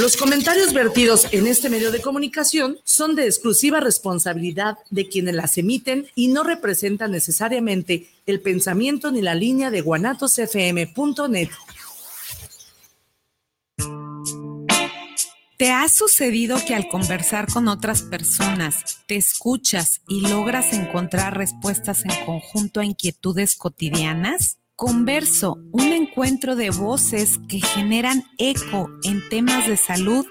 Los comentarios vertidos en este medio de comunicación son de exclusiva responsabilidad de quienes las emiten y no representan necesariamente el pensamiento ni la línea de guanatosfm.net. ¿Te ha sucedido que al conversar con otras personas te escuchas y logras encontrar respuestas en conjunto a inquietudes cotidianas? Converso, un encuentro de voces que generan eco en temas de salud,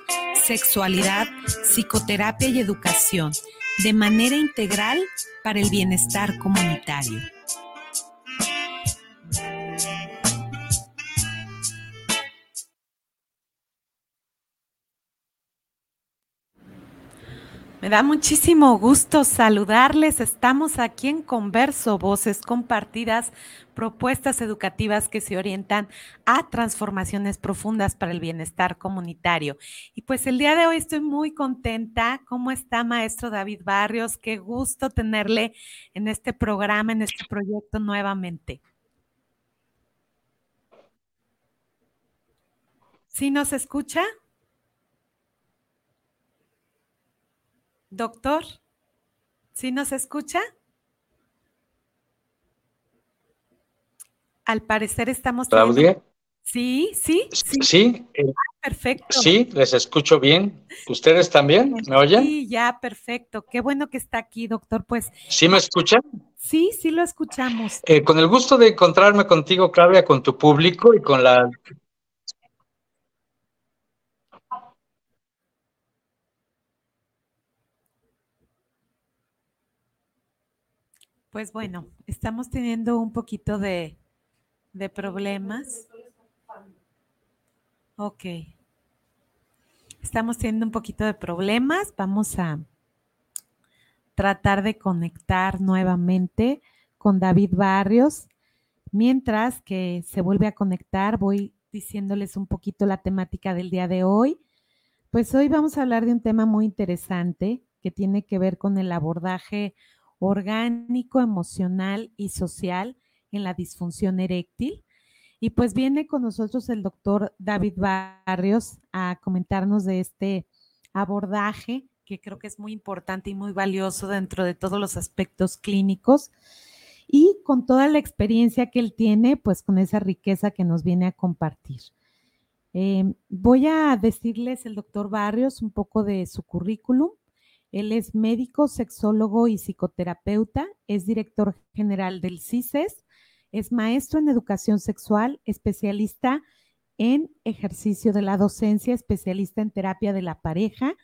sexualidad, psicoterapia y educación, de manera integral para el bienestar comunitario. Me da muchísimo gusto saludarles. Estamos aquí en Converso, voces compartidas, propuestas educativas que se orientan a transformaciones profundas para el bienestar comunitario. Y pues el día de hoy estoy muy contenta. ¿Cómo está, maestro David Barrios? Qué gusto tenerle en este programa, en este proyecto nuevamente. ¿Sí nos escucha? Doctor, ¿sí nos escucha? Al parecer estamos... Claudia. Sí, sí. Sí, sí, ah, perfecto. Sí, les escucho bien. ¿Ustedes también? ¿Me oyen? Sí, ya, perfecto. Qué bueno que está aquí, doctor. Pues. ¿Sí me escuchan? Sí, sí lo escuchamos. Eh, con el gusto de encontrarme contigo, Claudia, con tu público y con la Pues bueno, estamos teniendo un poquito de, problemas. Ok. Estamos teniendo un poquito de problemas. Vamos a tratar de conectar nuevamente con David Barrios. Mientras que se vuelve a conectar, voy diciéndoles un poquito la temática del día de hoy. Pues hoy vamos a hablar de un tema muy interesante que tiene que ver con el abordaje orgánico, emocional y social en la disfunción eréctil. Y pues viene con nosotros el doctor David Barrios a comentarnos de este abordaje que creo que es muy importante y muy valioso dentro de todos los aspectos clínicos y con toda la experiencia que él tiene, pues con esa riqueza que nos viene a compartir. Eh, voy a decirles el doctor Barrios un poco de su currículum. Él es médico, sexólogo y psicoterapeuta, es director general del CISES, es maestro en educación sexual, especialista en ejercicio de la docencia, especialista en terapia de la pareja,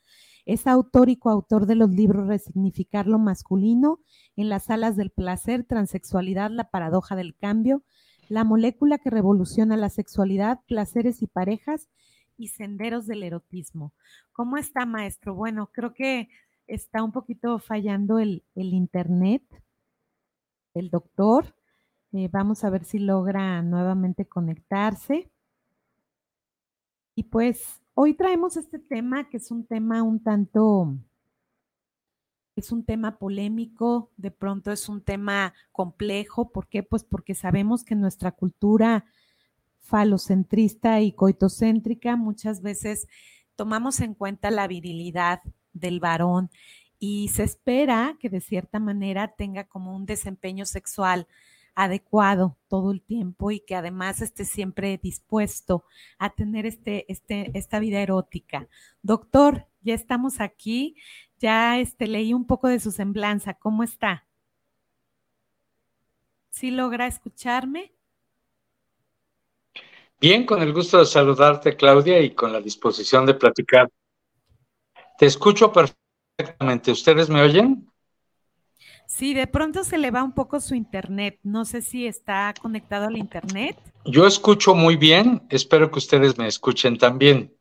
es autor y coautor de los libros Resignificar lo masculino, En las alas del placer, Transexualidad, La paradoja del cambio, La molécula que revoluciona la sexualidad, Placeres y parejas y Senderos del erotismo. ¿Cómo está, maestro? Bueno, creo que está un poquito fallando el, internet el doctor. Eh, vamos a ver si logra nuevamente conectarse. Y pues hoy traemos este tema que es un tema un tanto, es un tema polémico, de pronto es un tema complejo. ¿Por qué? Pues porque sabemos que nuestra cultura falocentrista y coitocéntrica muchas veces tomamos en cuenta la virilidad del varón y se espera que de cierta manera tenga como un desempeño sexual adecuado todo el tiempo y que además esté siempre dispuesto a tener este, este, esta vida erótica. Doctor, ya estamos aquí, ya este, leí un poco de su semblanza, ¿cómo está? ¿Sí logra escucharme? Bien, con el gusto de saludarte, Claudia, y con la disposición de platicar te escucho perfectamente. ¿Ustedes me oyen? Sí, de pronto se le va un poco su internet. No sé si está conectado al internet. Yo escucho muy bien. Espero que ustedes me escuchen también.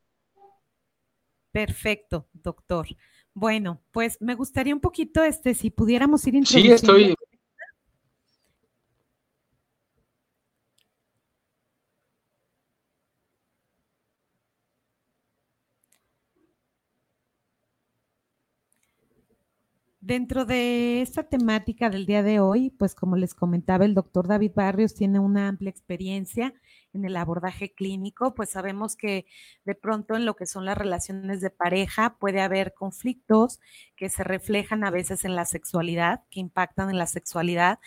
Perfecto, doctor. Bueno, pues me gustaría un poquito, este, si pudiéramos ir. Sí, estoy, Dentro de esta temática del día de hoy, pues como les comentaba, el doctor David Barrios tiene una amplia experiencia en el abordaje clínico, pues sabemos que de pronto en lo que son las relaciones de pareja puede haber conflictos que se reflejan a veces en la sexualidad, que impactan en la sexualidad,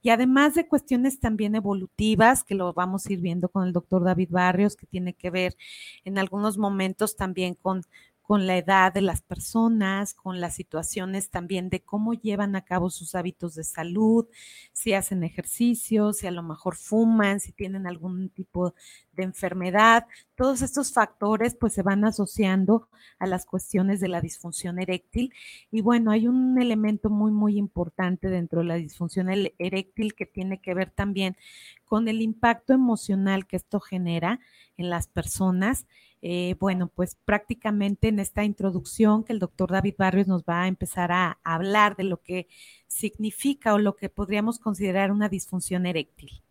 y además de cuestiones también evolutivas, que lo vamos a ir viendo con el doctor David Barrios, que tiene que ver en algunos momentos también con con la edad de las personas, con las situaciones también de cómo llevan a cabo sus hábitos de salud, si hacen ejercicio, si a lo mejor fuman, si tienen algún tipo de enfermedad. Todos estos factores pues se van asociando a las cuestiones de la disfunción eréctil. Y bueno, hay un elemento muy, muy importante dentro de la disfunción eréctil que tiene que ver también con el impacto emocional que esto genera en las personas eh, bueno, pues prácticamente en esta introducción que el doctor David Barrios nos va a empezar a, hablar de lo que significa o lo que podríamos considerar una disfunción eréctil.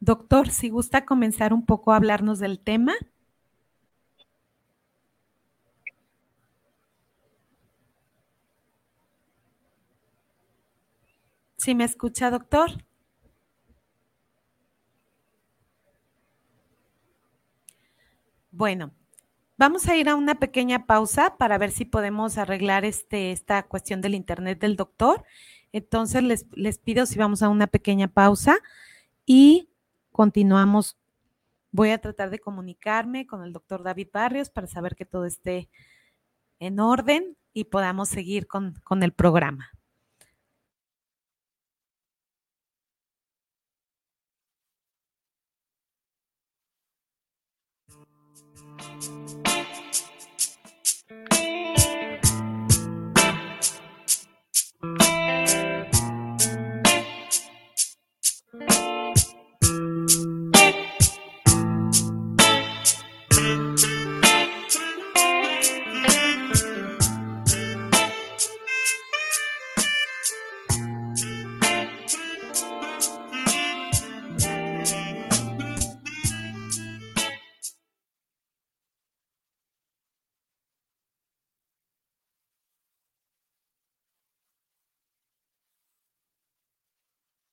Doctor, si gusta comenzar un poco a hablarnos del tema. ¿Sí me escucha, doctor? Bueno, vamos a ir a una pequeña pausa para ver si podemos arreglar este, esta cuestión del internet del doctor. Entonces les, les pido si vamos a una pequeña pausa y continuamos. Voy a tratar de comunicarme con el doctor David Barrios para saber que todo esté en orden y podamos seguir con, con el programa.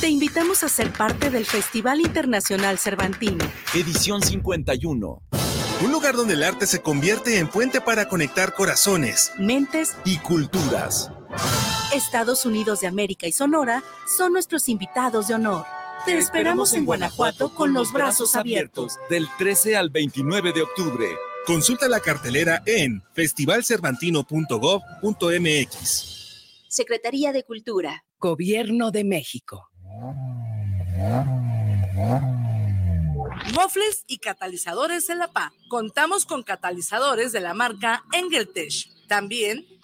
Te invitamos a ser parte del Festival Internacional Cervantino. Edición 51. Un lugar donde el arte se convierte en puente para conectar corazones, mentes y culturas. Estados Unidos de América y Sonora son nuestros invitados de honor. Te esperamos en Guanajuato con los brazos abiertos. Del 13 al 29 de octubre. Consulta la cartelera en festivalcervantino.gov.mx. Secretaría de Cultura. Gobierno de México. Mofles y catalizadores en la PA. Contamos con catalizadores de la marca Engeltech. También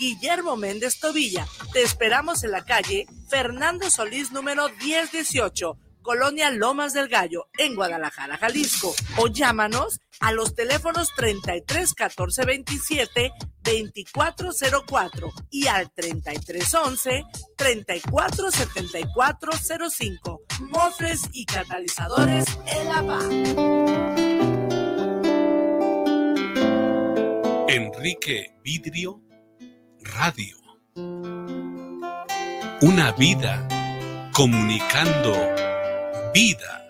Guillermo Méndez Tobilla. Te esperamos en la calle Fernando Solís número 1018, Colonia Lomas del Gallo, en Guadalajara, Jalisco. O llámanos a los teléfonos 33 14 27 2404 y al 33 11 34 74 05. Mofres y catalizadores El Enrique Vidrio Radio. Una vida comunicando vida.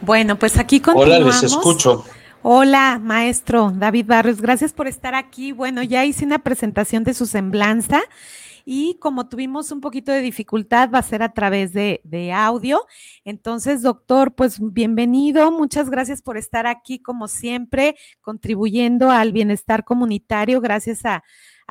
Bueno, pues aquí continuamos. Hola, les escucho. Hola, maestro David Barrios, gracias por estar aquí. Bueno, ya hice una presentación de su semblanza y como tuvimos un poquito de dificultad, va a ser a través de, de, audio. Entonces, doctor, pues bienvenido. Muchas gracias por estar aquí, como siempre, contribuyendo al bienestar comunitario. Gracias a,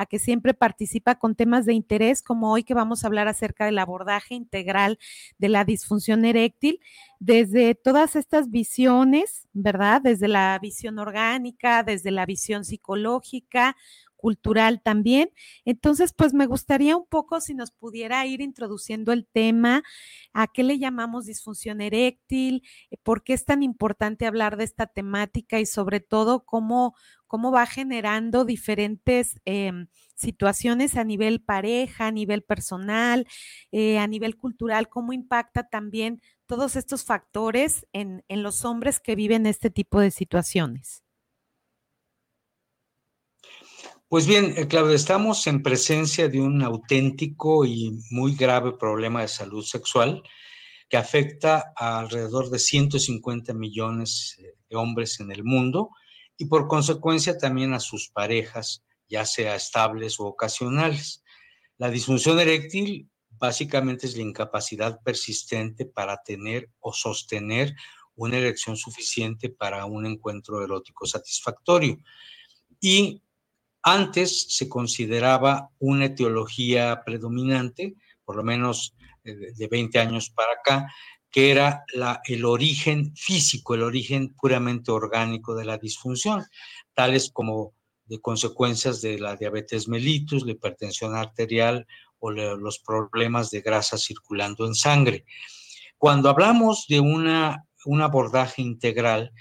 a que siempre participa con temas de interés, como hoy que vamos a hablar acerca del abordaje integral de la disfunción eréctil, desde todas estas visiones, ¿verdad? Desde la visión orgánica, desde la visión psicológica, cultural también. Entonces, pues me gustaría un poco si nos pudiera ir introduciendo el tema, a qué le llamamos disfunción eréctil, por qué es tan importante hablar de esta temática y sobre todo cómo, cómo va generando diferentes eh, situaciones a nivel pareja, a nivel personal, eh, a nivel cultural, cómo impacta también todos estos factores en, en los hombres que viven este tipo de situaciones. Pues bien, eh, Claudia, estamos en presencia de un auténtico y muy grave problema de salud sexual que afecta a alrededor de 150 millones eh, de hombres en el mundo y por consecuencia también a sus parejas, ya sea estables o ocasionales. La disfunción eréctil básicamente es la incapacidad persistente para tener o sostener una erección suficiente para un encuentro erótico satisfactorio. Y antes se consideraba una etiología predominante, por lo menos eh, de 20 años para acá, que era el origen físico, el origen puramente orgánico de la disfunción, tales como de consecuencias de la diabetes mellitus, la hipertensión arterial o los problemas de grasa circulando en sangre. Cuando hablamos de una, un abordaje integral,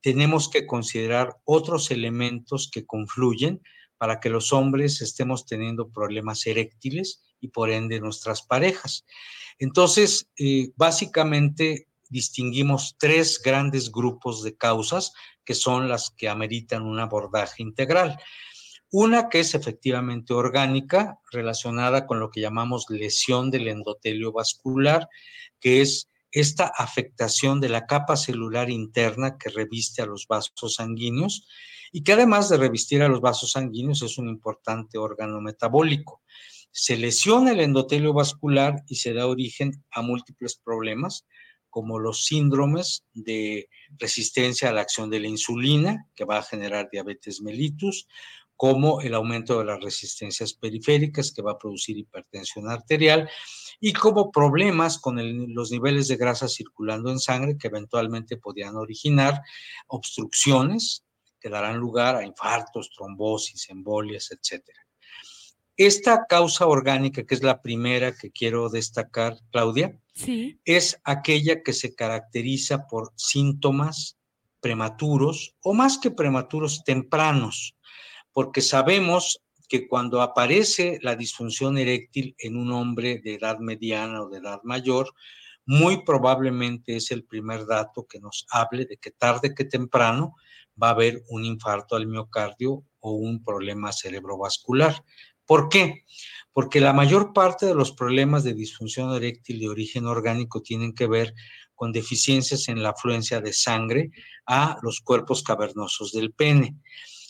tenemos que considerar otros elementos que confluyen para que los hombres estemos teniendo problemas eréctiles y por ende nuestras parejas. Entonces, eh, básicamente distinguimos tres grandes grupos de causas que son las que ameritan un abordaje integral. Una que es efectivamente orgánica, relacionada con lo que llamamos lesión del endotelio vascular, que es esta afectación de la capa celular interna que reviste a los vasos sanguíneos y que además de revestir a los vasos sanguíneos es un importante órgano metabólico. Se lesiona el endotelio vascular y se da origen a múltiples problemas, como los síndromes de resistencia a la acción de la insulina, que va a generar diabetes mellitus, como el aumento de las resistencias periféricas, que va a producir hipertensión arterial, y como problemas con los niveles de grasa circulando en sangre que eventualmente podían originar obstrucciones que darán lugar a infartos, trombosis, embolias, etc. Esta causa orgánica, que es la primera que quiero destacar, Claudia, sí. es aquella que se caracteriza por síntomas prematuros o más que prematuros tempranos, porque sabemos que cuando aparece la disfunción eréctil en un hombre de edad mediana o de edad mayor, muy probablemente es el primer dato que nos hable de que tarde que temprano va a haber un infarto al miocardio o un problema cerebrovascular. ¿Por qué? Porque la mayor parte de los problemas de disfunción eréctil de origen orgánico tienen que ver con deficiencias en la afluencia de sangre a los cuerpos cavernosos del pene.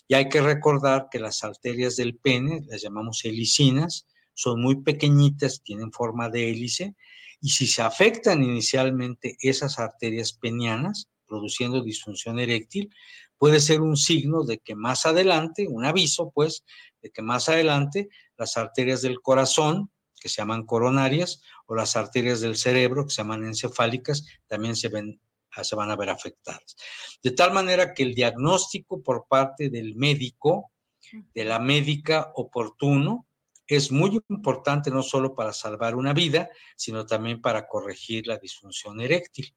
Y hay que recordar que las arterias del pene, las llamamos helicinas, son muy pequeñitas, tienen forma de hélice, y si se afectan inicialmente esas arterias penianas, produciendo disfunción eréctil, puede ser un signo de que más adelante, un aviso pues, de que más adelante las arterias del corazón, que se llaman coronarias, o las arterias del cerebro, que se llaman encefálicas, también se, ven, se van a ver afectadas. De tal manera que el diagnóstico por parte del médico, de la médica oportuno, es muy importante no solo para salvar una vida, sino también para corregir la disfunción eréctil.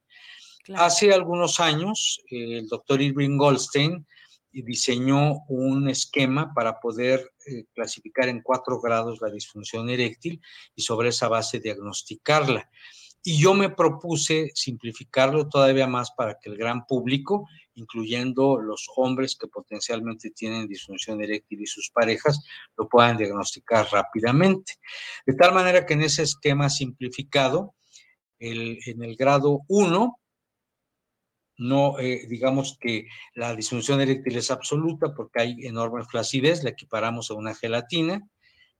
Hace algunos años, el doctor Irving Goldstein diseñó un esquema para poder eh, clasificar en cuatro grados la disfunción eréctil y sobre esa base diagnosticarla. Y yo me propuse simplificarlo todavía más para que el gran público, incluyendo los hombres que potencialmente tienen disfunción eréctil y sus parejas, lo puedan diagnosticar rápidamente. De tal manera que en ese esquema simplificado, en el grado 1, no, eh, digamos que la disfunción eréctil es absoluta porque hay enorme flacidez, la equiparamos a una gelatina.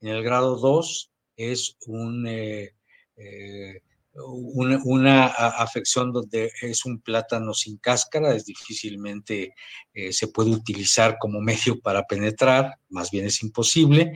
En el grado 2 es un, eh, eh, una, afección donde es un plátano sin cáscara, es difícilmente se puede utilizar como medio para penetrar, más bien es imposible.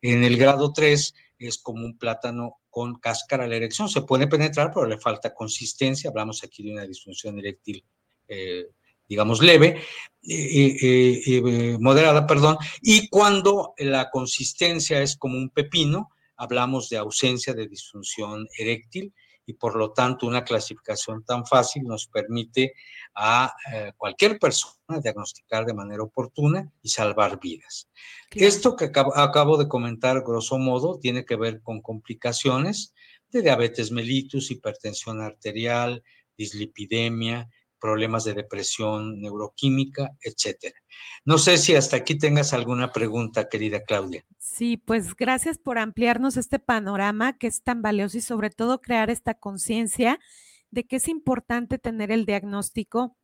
En el grado 3 es como un plátano con cáscara a la erección. Se puede penetrar, pero le falta consistencia. Hablamos aquí de una disfunción eréctil, eh, digamos, leve, eh, eh, moderada, perdón. Y cuando la consistencia es como un pepino, hablamos de ausencia de disfunción eréctil y por lo tanto una clasificación tan fácil nos permite a eh, cualquier persona diagnosticar de manera oportuna y salvar vidas. Esto que acabo, de comentar, grosso modo, tiene que ver con complicaciones de diabetes mellitus, hipertensión arterial, dislipidemia, problemas de depresión neuroquímica, etcétera. No sé si hasta aquí tengas alguna pregunta, querida Claudia. Sí, pues gracias por ampliarnos este panorama que es tan valioso y sobre todo crear esta conciencia de que es importante tener el diagnóstico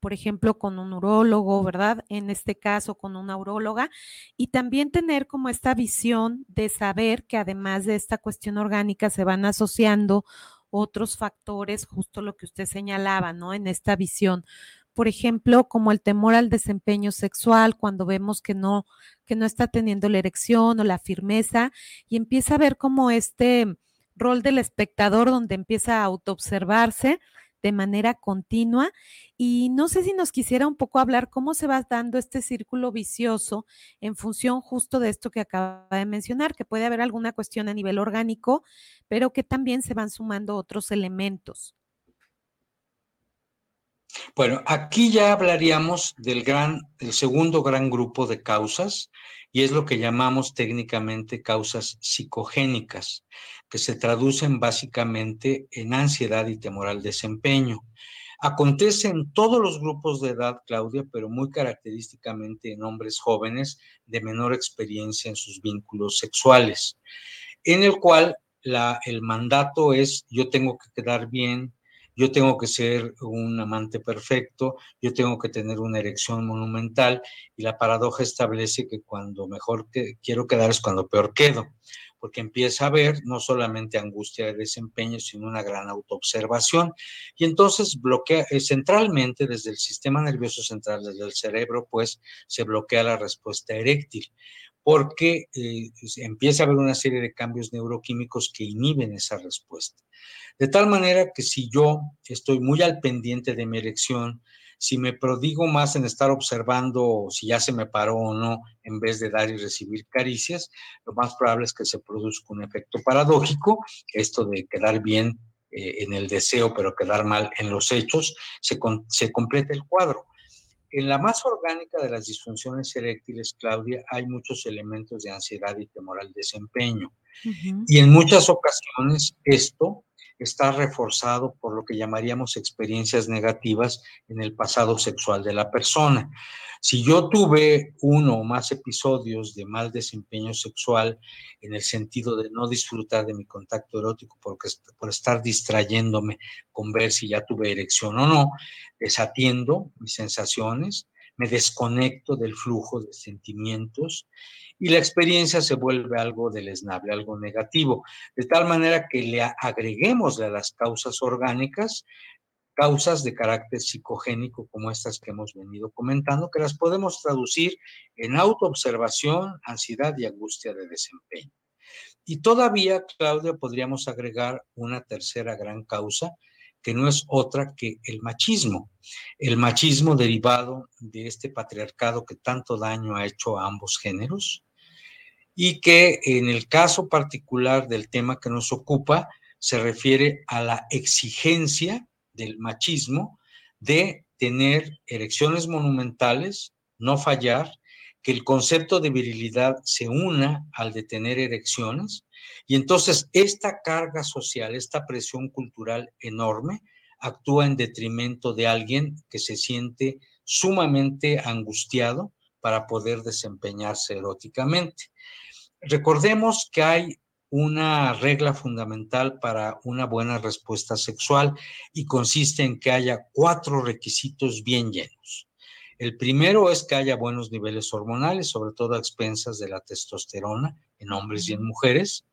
por ejemplo, con un urólogo, ¿verdad? En este caso, con una uróloga, y también tener como esta visión de saber que además de esta cuestión orgánica se van asociando otros factores, justo lo que usted señalaba, ¿no? En esta visión. Por ejemplo, como el temor al desempeño sexual, cuando vemos que no, que no está teniendo la erección o la firmeza, y empieza a ver como este rol del espectador donde empieza a autoobservarse de manera continua. Y no sé si nos quisiera un poco hablar cómo se va dando este círculo vicioso en función justo de esto que acaba de mencionar, que puede haber alguna cuestión a nivel orgánico, pero que también se van sumando otros elementos. Bueno, aquí ya hablaríamos del gran, el segundo gran grupo de causas, y es lo que llamamos técnicamente causas psicogénicas, que se traducen básicamente en ansiedad y temor al desempeño. Acontece en todos los grupos de edad, Claudia, pero muy característicamente en hombres jóvenes de menor experiencia en sus vínculos sexuales, en el cual el mandato es yo tengo que quedar bien, yo tengo que ser un amante perfecto, yo tengo que tener una erección monumental y la paradoja establece que cuando mejor quiero quedar es cuando peor quedo, porque empieza a haber no solamente angustia de desempeño, sino una gran autoobservación. Y entonces bloquea eh, centralmente desde el sistema nervioso central, desde el cerebro, pues se bloquea la respuesta eréctil porque eh, empieza a haber una serie de cambios neuroquímicos que inhiben esa respuesta. De tal manera que si yo estoy muy al pendiente de mi erección, si me prodigo más en estar observando si ya se me paró o no, en vez de dar y recibir caricias, lo más probable es que se produzca un efecto paradójico, esto de quedar bien eh, en el deseo, pero quedar mal en los hechos, se, se completa el cuadro. En la más orgánica de las disfunciones eréctiles, Claudia, hay muchos elementos de ansiedad y temor al desempeño. Y en muchas ocasiones esto está reforzado por lo que llamaríamos experiencias negativas en el pasado sexual de la persona. Si yo tuve uno o más episodios de mal desempeño sexual en el sentido de no disfrutar de mi contacto erótico porque, por estar distrayéndome con ver si ya tuve erección o no, desatiendo mis sensaciones, me desconecto del flujo de sentimientos y la experiencia se vuelve algo deleznable, algo negativo, de tal manera que le agreguemos a las causas orgánicas causas de carácter psicogénico como estas que hemos venido comentando, que las podemos traducir en autoobservación, ansiedad y angustia de desempeño. Y todavía, Claudia, podríamos agregar una tercera gran causa, que no es otra que el machismo. El machismo derivado de este patriarcado que tanto daño ha hecho a ambos géneros, y que en el caso particular del tema que nos ocupa se refiere a la exigencia del machismo de tener erecciones monumentales, no fallar, que el concepto de virilidad se una al de tener erecciones, y entonces esta carga social, esta presión cultural enorme, actúa en detrimento de alguien que se siente sumamente angustiado para poder desempeñarse eróticamente. Recordemos que hay una regla fundamental para una buena respuesta sexual y consiste en que haya cuatro requisitos bien llenos. El primero es que haya buenos niveles hormonales, sobre todo a expensas de la testosterona en hombres y en mujeres.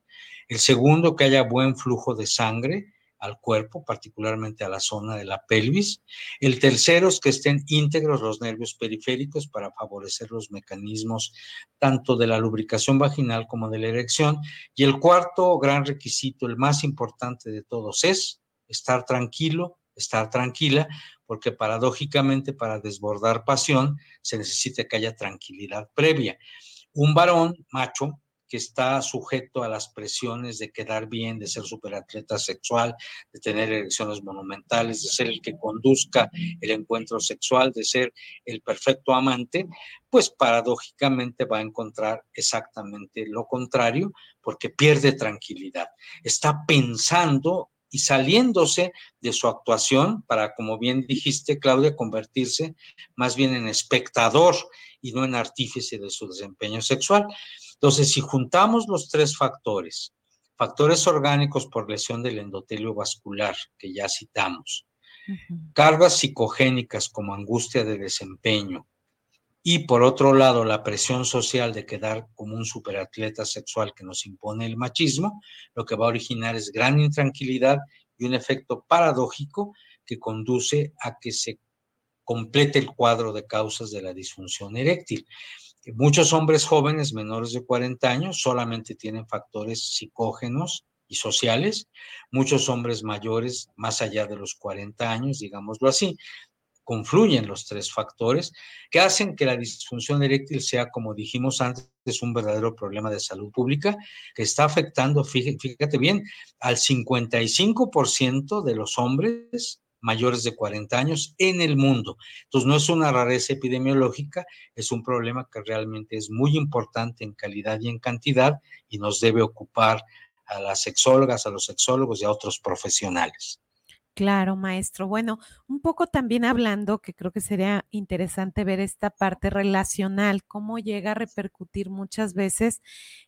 El segundo, que haya buen flujo de sangre al cuerpo, particularmente a la zona de la pelvis. El tercero es que estén íntegros los nervios periféricos para favorecer los mecanismos tanto de la lubricación vaginal como de la erección. Y el cuarto gran requisito, el más importante de todos, es estar tranquilo, estar tranquila, porque paradójicamente para desbordar pasión se necesita que haya tranquilidad previa. Un varón macho que está sujeto a las presiones de quedar bien, de ser superatleta sexual, de tener erecciones monumentales, de ser el que conduzca el encuentro sexual, de ser el perfecto amante, pues paradójicamente va a encontrar exactamente lo contrario, porque pierde tranquilidad. Está pensando y saliéndose de su actuación para, como bien dijiste, Claudia, convertirse más bien en espectador y no en artífice de su desempeño sexual. Entonces, si juntamos los tres factores, factores orgánicos por lesión del endotelio vascular, que ya citamos, cargas psicogénicas como angustia de desempeño, y por otro lado la presión social de quedar como un superatleta sexual que nos impone el machismo, lo que va a originar es gran intranquilidad y un efecto paradójico que conduce a que se complete el cuadro de causas de la disfunción eréctil. Muchos hombres jóvenes menores de 40 años solamente tienen factores psicógenos y sociales. Muchos hombres mayores, más allá de los 40 años, digámoslo así, confluyen los tres factores que hacen que la disfunción eréctil sea, como dijimos antes, un verdadero problema de salud pública que está afectando, fíjate bien, al 55% de los hombres mayores de 40 años en el mundo. Entonces, no es una rareza epidemiológica, es un problema que realmente es muy importante en calidad y en cantidad y nos debe ocupar a las sexólogas, a los sexólogos y a otros profesionales. Claro, maestro. Bueno, un poco también hablando, que creo que sería interesante ver esta parte relacional, cómo llega a repercutir muchas veces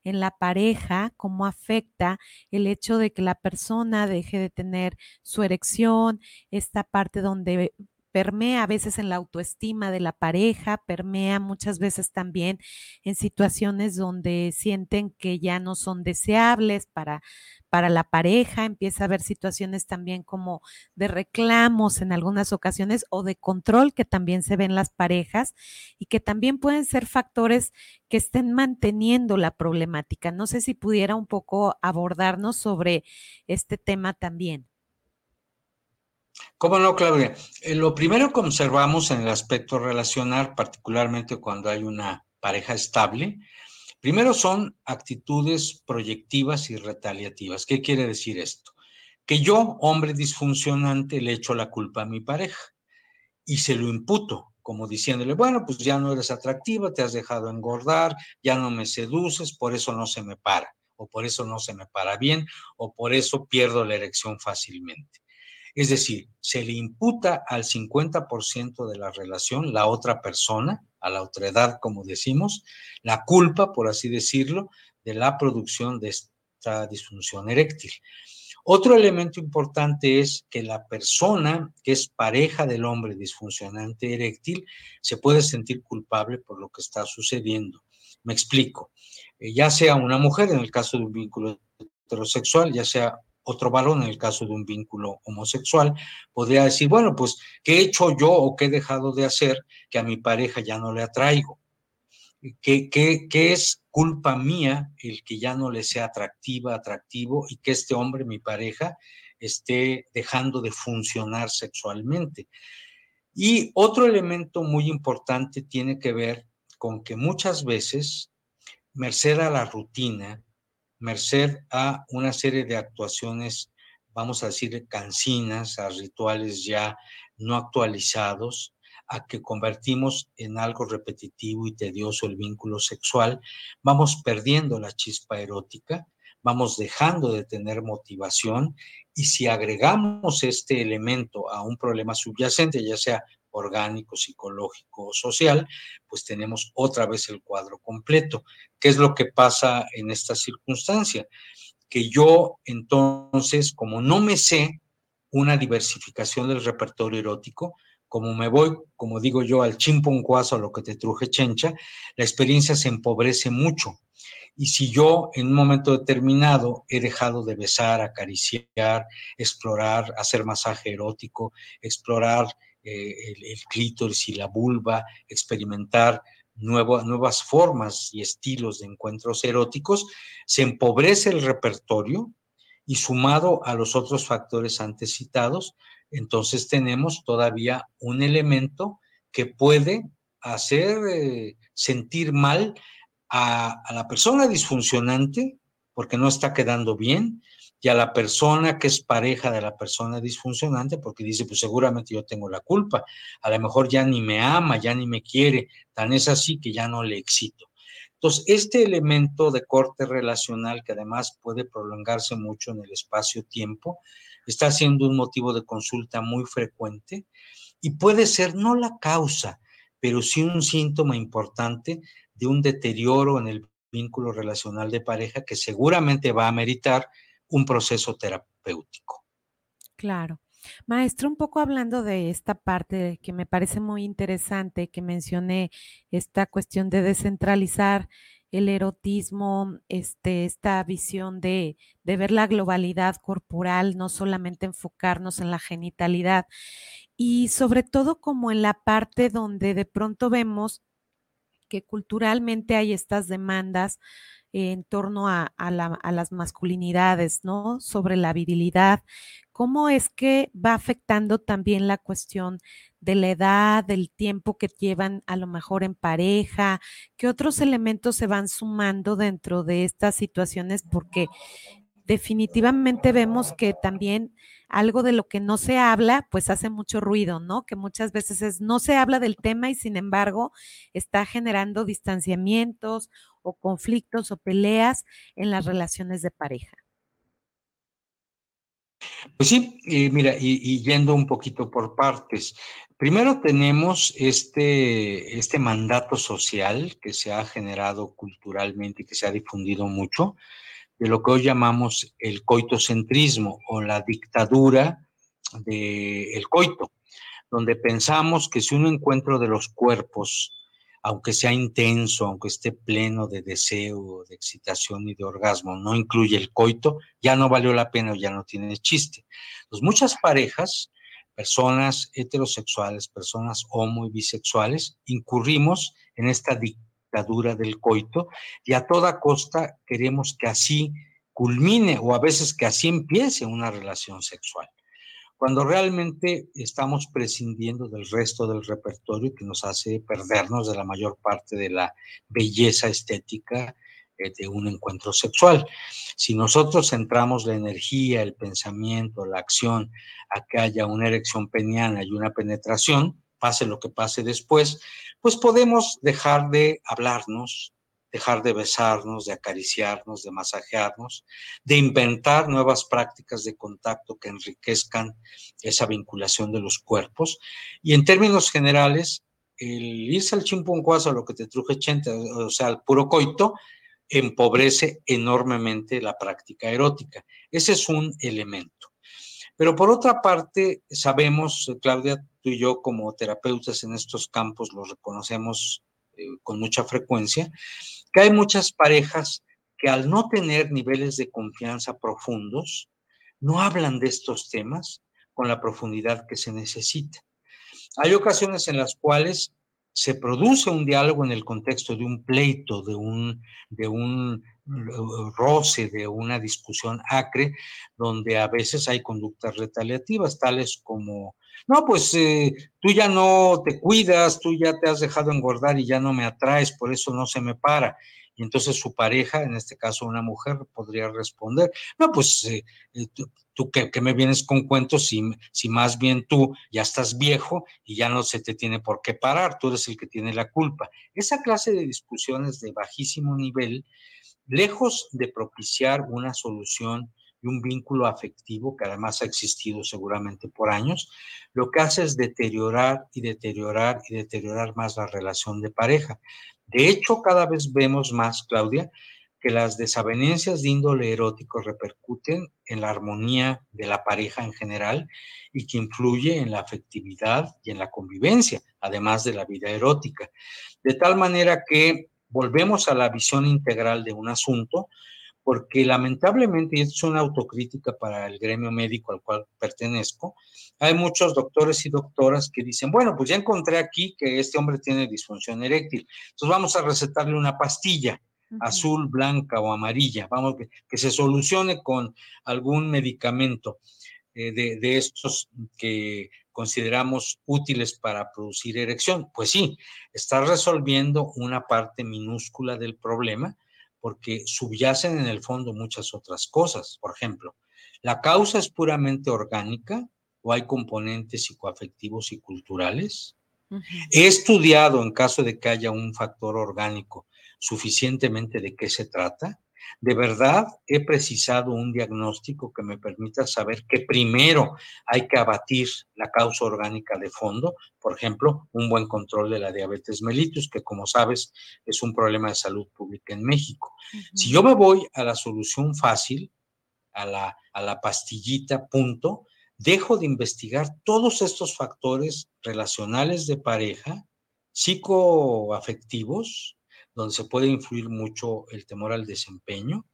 en la pareja, cómo afecta el hecho de que la persona deje de tener su erección, esta parte donde permea a veces en la autoestima de la pareja, permea muchas veces también en situaciones donde sienten que ya no son deseables para, para la pareja, empieza a haber situaciones también como de reclamos en algunas ocasiones o de control que también se ven las parejas y que también pueden ser factores que estén manteniendo la problemática. No sé si pudiera un poco abordarnos sobre este tema también. ¿Cómo no, Claudia? Eh, lo primero que observamos en el aspecto relacional, particularmente cuando hay una pareja estable, primero son actitudes proyectivas y retaliativas. ¿Qué quiere decir esto? Que yo, hombre disfuncionante, le echo la culpa a mi pareja y se lo imputo, como diciéndole, bueno, pues ya no eres atractiva, te has dejado engordar, ya no me seduces, por eso no se me para, o por eso no se me para bien, o por eso pierdo la erección fácilmente. Es decir, se le imputa al 50% de la relación, la otra persona, a la otra edad, como decimos, la culpa, por así decirlo, de la producción de esta disfunción eréctil. Otro elemento importante es que la persona que es pareja del hombre disfuncionante eréctil se puede sentir culpable por lo que está sucediendo. Me explico. Eh, ya sea una mujer en el caso de un vínculo heterosexual, ya sea otro varón, en el caso de un vínculo homosexual, podría decir, bueno, pues, ¿qué he hecho yo o qué he dejado de hacer que a mi pareja ya no le atraigo? ¿Qué, qué, es culpa mía el que ya no le sea atractiva, atractivo y que este hombre, mi pareja, esté dejando de funcionar sexualmente? Y otro elemento muy importante tiene que ver con que muchas veces, merced a la rutina, merced a una serie de actuaciones vamos a decir, cansinas, a rituales ya no actualizados, a que convertimos en algo repetitivo y tedioso el vínculo sexual, vamos perdiendo la chispa erótica, vamos dejando de tener motivación y si agregamos este elemento a un problema subyacente, ya sea orgánico, psicológico social, pues tenemos otra vez el cuadro completo. ¿Qué es lo que pasa en esta circunstancia? Que yo entonces, como no me sé una diversificación del repertorio erótico, como me voy, como digo yo, al chimponcuazo, a lo que te truje chencha, la experiencia se empobrece mucho. Y si yo en un momento determinado he dejado de besar, acariciar, explorar, hacer masaje erótico, explorar eh, el, clítoris y la vulva, experimentar nuevas formas y estilos de encuentros eróticos, se empobrece el repertorio y sumado a los otros factores antes citados, entonces tenemos todavía un elemento que puede hacer eh, sentir mal a, la persona disfuncionante porque no está quedando bien y a la persona que es pareja de la persona disfuncionante porque dice, pues seguramente yo tengo la culpa, a lo mejor ya ni me ama, ya ni me quiere, tan es así que ya no le excito. Entonces, este elemento de corte relacional que además puede prolongarse mucho en el espacio-tiempo, está siendo un motivo de consulta muy frecuente y puede ser no la causa, pero sí un síntoma importante de un deterioro en el vínculo relacional de pareja que seguramente va a meritar un proceso terapéutico. Claro. Maestro, un poco hablando de esta parte que me parece muy interesante, que mencioné esta cuestión de descentralizar el erotismo, este, esta visión de, de ver la globalidad corporal, no solamente enfocarnos en la genitalidad, y sobre todo como en la parte donde de pronto vemos que culturalmente hay estas demandas en torno a, a, las masculinidades, ¿no? Sobre la virilidad. ¿Cómo es que va afectando también la cuestión de la edad, del tiempo que llevan a lo mejor en pareja? ¿Qué otros elementos se van sumando dentro de estas situaciones? Porque definitivamente vemos que también algo de lo que no se habla, pues hace mucho ruido, ¿no? Que muchas veces es, no se habla del tema y sin embargo está generando distanciamientos o conflictos o peleas en las relaciones de pareja. Pues sí, mira, y, yendo un poquito por partes. Primero tenemos este, este mandato social que se ha generado culturalmente y que se ha difundido mucho, de lo que hoy llamamos el coitocentrismo o la dictadura del coito, donde pensamos que si un encuentro de los cuerpos, aunque sea intenso, aunque esté pleno de deseo, de excitación y de orgasmo, no incluye el coito, ya no valió la pena o ya no tiene chiste. Pues muchas parejas, personas heterosexuales, personas homo y bisexuales, incurrimos en esta dictadura dictadura del coito y a toda costa queremos que así culmine o a veces que así empiece una relación sexual. Cuando realmente estamos prescindiendo del resto del repertorio que nos hace perdernos de la mayor parte de la belleza estética eh, de un encuentro sexual. Si nosotros centramos la energía, el pensamiento, la acción a que haya una erección peniana y una penetración, pase lo que pase después, pues podemos dejar de hablarnos, dejar de besarnos, de acariciarnos, de masajearnos, de inventar nuevas prácticas de contacto que enriquezcan esa vinculación de los cuerpos. Y en términos generales, el irse al chimpuncuazo, lo que te truje chente, o sea, al puro coito, empobrece enormemente la práctica erótica. Ese es un elemento. Pero por otra parte, sabemos, Claudia, tú y yo como terapeutas en estos campos lo reconocemos eh, con mucha frecuencia, que hay muchas parejas que al no tener niveles de confianza profundos, no hablan de estos temas con la profundidad que se necesita. Hay ocasiones en las cuales se produce un diálogo en el contexto de un pleito, de un, de un roce, de una discusión acre, donde a veces hay conductas retaliativas, tales como No, pues eh, tú ya no te cuidas, tú ya te has dejado engordar y ya no me atraes, por eso no se me para. Y entonces su pareja, en este caso una mujer, podría responder, no, pues eh, eh, tú, que, me vienes con cuentos si, si más bien tú ya estás viejo y ya no se te tiene por qué parar, tú eres el que tiene la culpa. Esa clase de discusiones de bajísimo nivel, lejos de propiciar una solución y un vínculo afectivo que además ha existido seguramente por años, lo que hace es deteriorar y deteriorar y deteriorar más la relación de pareja. De hecho, cada vez vemos más, Claudia, que las desavenencias de índole erótico repercuten en la armonía de la pareja en general y que influye en la afectividad y en la convivencia, además de la vida erótica. De tal manera que volvemos a la visión integral de un asunto, porque lamentablemente, y esto es una autocrítica para el gremio médico al cual pertenezco, hay muchos doctores y doctoras que dicen, bueno, pues ya encontré aquí que este hombre tiene disfunción eréctil, entonces vamos a recetarle una pastilla azul, blanca o amarilla, vamos, que, que se solucione con algún medicamento eh, de, de estos que consideramos útiles para producir erección. Pues sí, está resolviendo una parte minúscula del problema, porque subyacen en el fondo muchas otras cosas. Por ejemplo, ¿la causa es puramente orgánica o hay componentes psicoafectivos y culturales? He estudiado, en caso de que haya un factor orgánico, suficientemente de qué se trata. De verdad, he precisado un diagnóstico que me permita saber que primero hay que abatir la causa orgánica de fondo, por ejemplo, un buen control de la diabetes mellitus, que como sabes es un problema de salud pública en México. Si yo me voy a la solución fácil, a la, a la pastillita, punto, dejo de investigar todos estos factores relacionales de pareja, psicoafectivos, donde se puede influir mucho el temor al desempeño,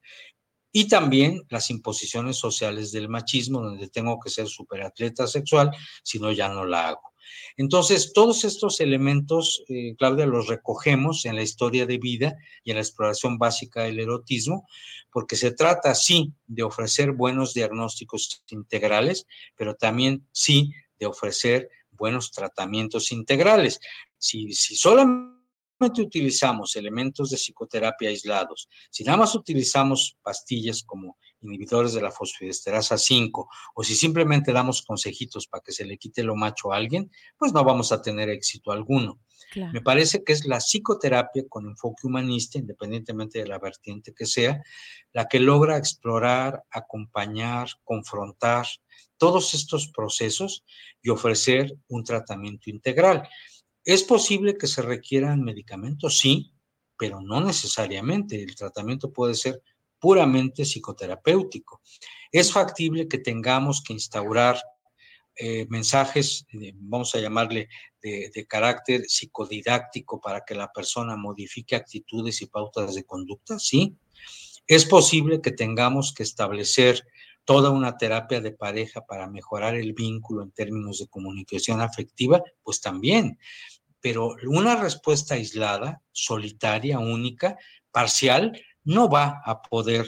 y también las imposiciones sociales del machismo, donde tengo que ser superatleta sexual, si no ya no la hago. Entonces, todos estos elementos, eh, Claudia, los recogemos en la historia de vida y en la exploración básica del erotismo, porque se trata, sí, de ofrecer buenos diagnósticos integrales, pero también, sí, de ofrecer buenos tratamientos integrales. Si, si solamente utilizamos elementos de psicoterapia aislados, si nada más utilizamos pastillas como inhibidores de la fosfodiesterasa 5 o si simplemente damos consejitos para que se le quite lo macho a alguien, pues no vamos a tener éxito alguno. Me parece que es la psicoterapia con enfoque humanista, independientemente de la vertiente que sea, la que logra explorar, acompañar, confrontar todos estos procesos y ofrecer un tratamiento integral. ¿Es posible que se requieran medicamentos? Sí, pero no necesariamente. El tratamiento puede ser puramente psicoterapéutico. Es factible que tengamos que instaurar eh, mensajes, vamos a llamarle, de, carácter psicodidáctico para que la persona modifique actitudes y pautas de conducta, sí. Es posible que tengamos que establecer toda una terapia de pareja para mejorar el vínculo en términos de comunicación afectiva, pues también pero una respuesta aislada, solitaria, única, parcial, no va a poder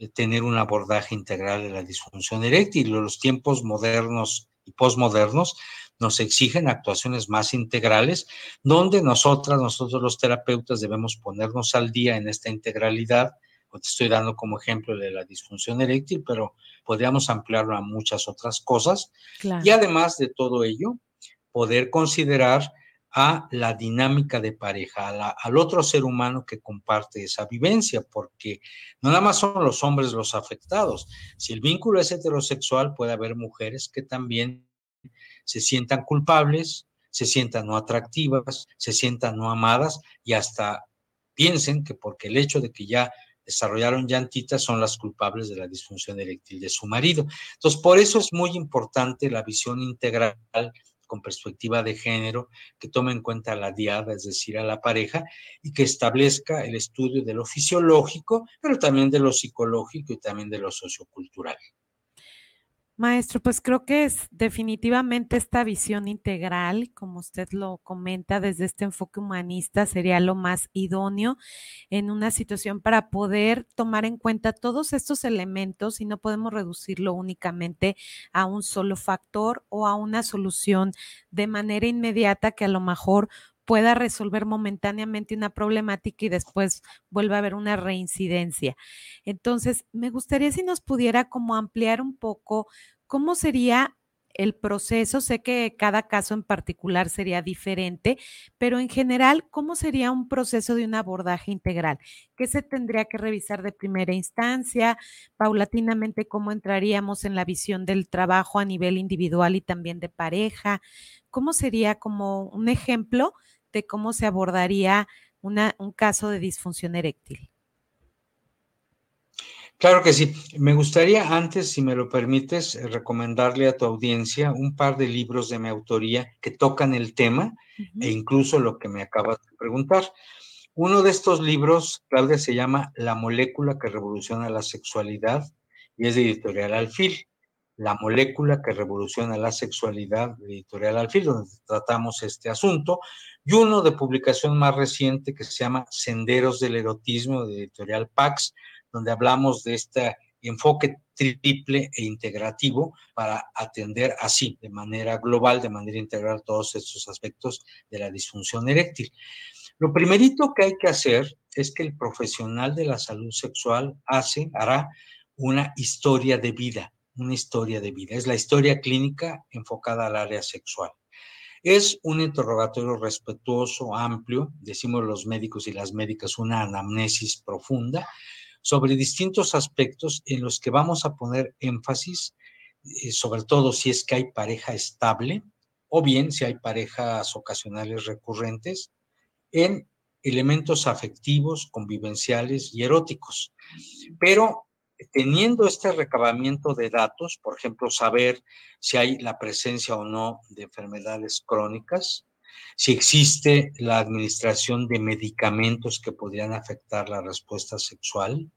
eh, tener un abordaje integral de la disfunción eréctil. Los tiempos modernos y posmodernos nos exigen actuaciones más integrales, donde nosotras, nosotros los terapeutas, debemos ponernos al día en esta integralidad. Te estoy dando como ejemplo de la disfunción eréctil, pero podríamos ampliarlo a muchas otras cosas. Y además de todo ello, poder considerar a la dinámica de pareja, al otro ser humano que comparte esa vivencia, porque no nada más son los hombres los afectados. Si el vínculo es heterosexual, puede haber mujeres que también se sientan culpables, se sientan no atractivas, se sientan no amadas y hasta piensen que porque el hecho de que ya desarrollaron llantitas son las culpables de la disfunción eréctil de su marido. Entonces, por eso es muy importante la visión integral con perspectiva de género, que tome en cuenta a la diada, es decir, a la pareja, y que establezca el estudio de lo fisiológico, pero también de lo psicológico y también de lo sociocultural. Maestro, pues creo que es definitivamente esta visión integral, como usted lo comenta, desde este enfoque humanista sería lo más idóneo en una situación para poder tomar en cuenta todos estos elementos y no podemos reducirlo únicamente a un solo factor o a una solución de manera inmediata que a lo mejor pueda resolver momentáneamente una problemática y después vuelva a haber una reincidencia. Entonces, me gustaría si nos pudiera como ampliar un poco cómo sería el proceso. Sé que cada caso en particular sería diferente, pero en general, ¿cómo sería un proceso de un abordaje integral? ¿Qué se tendría que revisar de primera instancia? Paulatinamente, ¿cómo entraríamos en la visión del trabajo a nivel individual y también de pareja? ¿Cómo sería como un ejemplo de cómo se abordaría un caso de disfunción eréctil. Claro que sí. Me gustaría antes, si me lo permites, recomendarle a tu audiencia un par de libros de mi autoría que tocan el tema e incluso lo que me acabas de preguntar. Uno de estos libros, Claudia, se llama La molécula que revoluciona la sexualidad y es de editorial Alfil. La molécula que revoluciona la sexualidad, editorial Alfil, donde tratamos este asunto y uno de publicación más reciente que se llama Senderos del Erotismo de editorial Pax, donde hablamos de este enfoque triple e integrativo para atender así, de manera global, de manera integral, todos estos aspectos de la disfunción eréctil. Lo primerito que hay que hacer es que el profesional de la salud sexual hace, hará una historia de vida, una historia de vida. Es la historia clínica enfocada al área sexual. Es un interrogatorio respetuoso, amplio, decimos los médicos y las médicas, una anamnesis profunda sobre distintos aspectos en los que vamos a poner énfasis, eh, sobre todo si es que hay pareja estable o bien si hay parejas ocasionales recurrentes, en elementos afectivos, convivenciales y eróticos. Pero teniendo este recabamiento de datos, por ejemplo, saber si hay la presencia o no de enfermedades crónicas, si existe la administración de medicamentos que podrían afectar la respuesta sexual,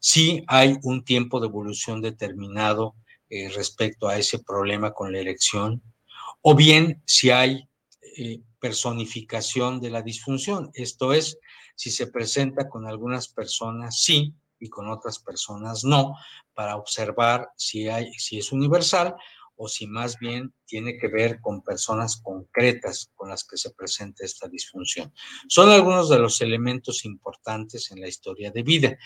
si hay un tiempo de evolución determinado eh, respecto a ese problema con la erección, o bien si hay eh, personificación de la disfunción, esto es, si se presenta con algunas personas, sí, y con otras personas no, para observar si, hay, si es universal o si más bien tiene que ver con personas concretas con las que se presenta esta disfunción. Son algunos de los elementos importantes en la historia de vida,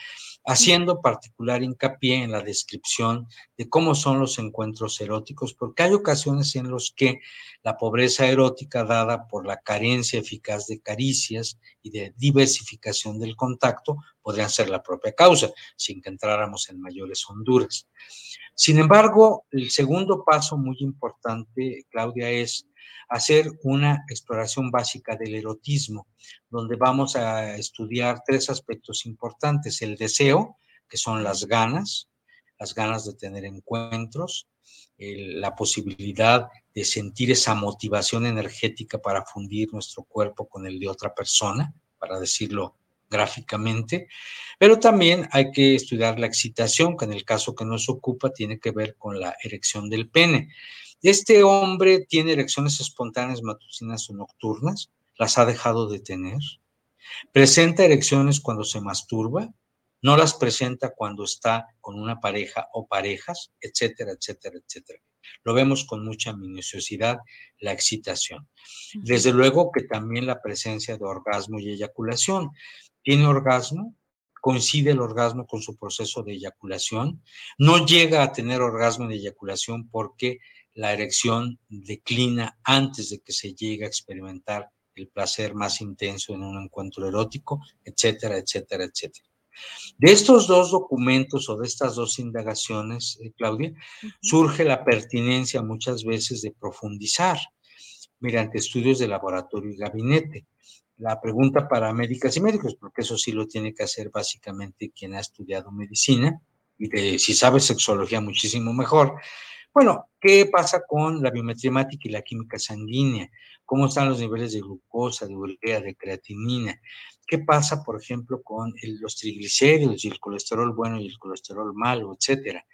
haciendo particular hincapié en la descripción de cómo son los encuentros eróticos, porque hay ocasiones en los que la pobreza erótica dada por la carencia eficaz de caricias y de diversificación del contacto podrían ser la propia causa, sin que entráramos en mayores honduras. Sin embargo, el segundo paso muy importante, Claudia, es hacer una exploración básica del erotismo, donde vamos a estudiar tres aspectos importantes, el deseo, que son las ganas, las ganas de tener encuentros, la posibilidad de sentir esa motivación energética para fundir nuestro cuerpo con el de otra persona, para decirlo gráficamente, pero también hay que estudiar la excitación, que en el caso que nos ocupa tiene que ver con la erección del pene. Este hombre tiene erecciones espontáneas matutinas o nocturnas, las ha dejado de tener. Presenta erecciones cuando se masturba, no las presenta cuando está con una pareja o parejas, etcétera, etcétera, etcétera. Lo vemos con mucha minuciosidad, la excitación. Desde luego que también la presencia de orgasmo y eyaculación tiene orgasmo, coincide el orgasmo con su proceso de eyaculación, no llega a tener orgasmo de eyaculación porque la erección declina antes de que se llegue a experimentar el placer más intenso en un encuentro erótico, etcétera, etcétera, etcétera. De estos dos documentos o de estas dos indagaciones, eh, Claudia, surge la pertinencia muchas veces de profundizar mediante estudios de laboratorio y gabinete la pregunta para médicas y médicos, porque eso sí lo tiene que hacer básicamente quien ha estudiado medicina y de, si sabe sexología muchísimo mejor, Bueno, ¿qué pasa con la biometría y la química sanguínea? ¿Cómo están los niveles de glucosa, de urea, de creatinina? ¿Qué pasa, por ejemplo, con los triglicéridos y el colesterol bueno y el colesterol malo, etcétera?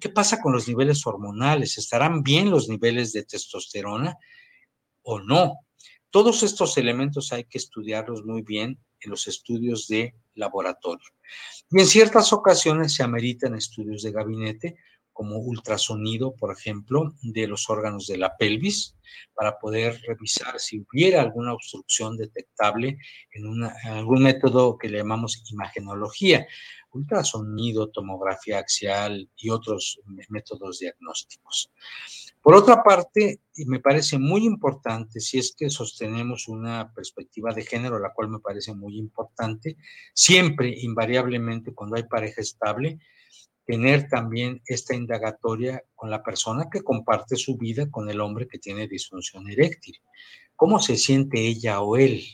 ¿Qué pasa con los niveles hormonales? ¿Estarán bien los niveles de testosterona o no? Todos estos elementos hay que estudiarlos muy bien en los estudios de laboratorio. Y en ciertas ocasiones se ameritan estudios de gabinete, como ultrasonido, por ejemplo, de los órganos de la pelvis, para poder revisar si hubiera alguna obstrucción detectable en, algún método que le llamamos imagenología, ultrasonido, tomografía axial y otros métodos diagnósticos. Por otra parte, me parece muy importante, si es que sostenemos una perspectiva de género, la cual me parece muy importante, siempre, invariablemente, cuando hay pareja estable, tener también esta indagatoria con la persona que comparte su vida con el hombre que tiene disfunción eréctil. ¿Cómo se siente ella o él?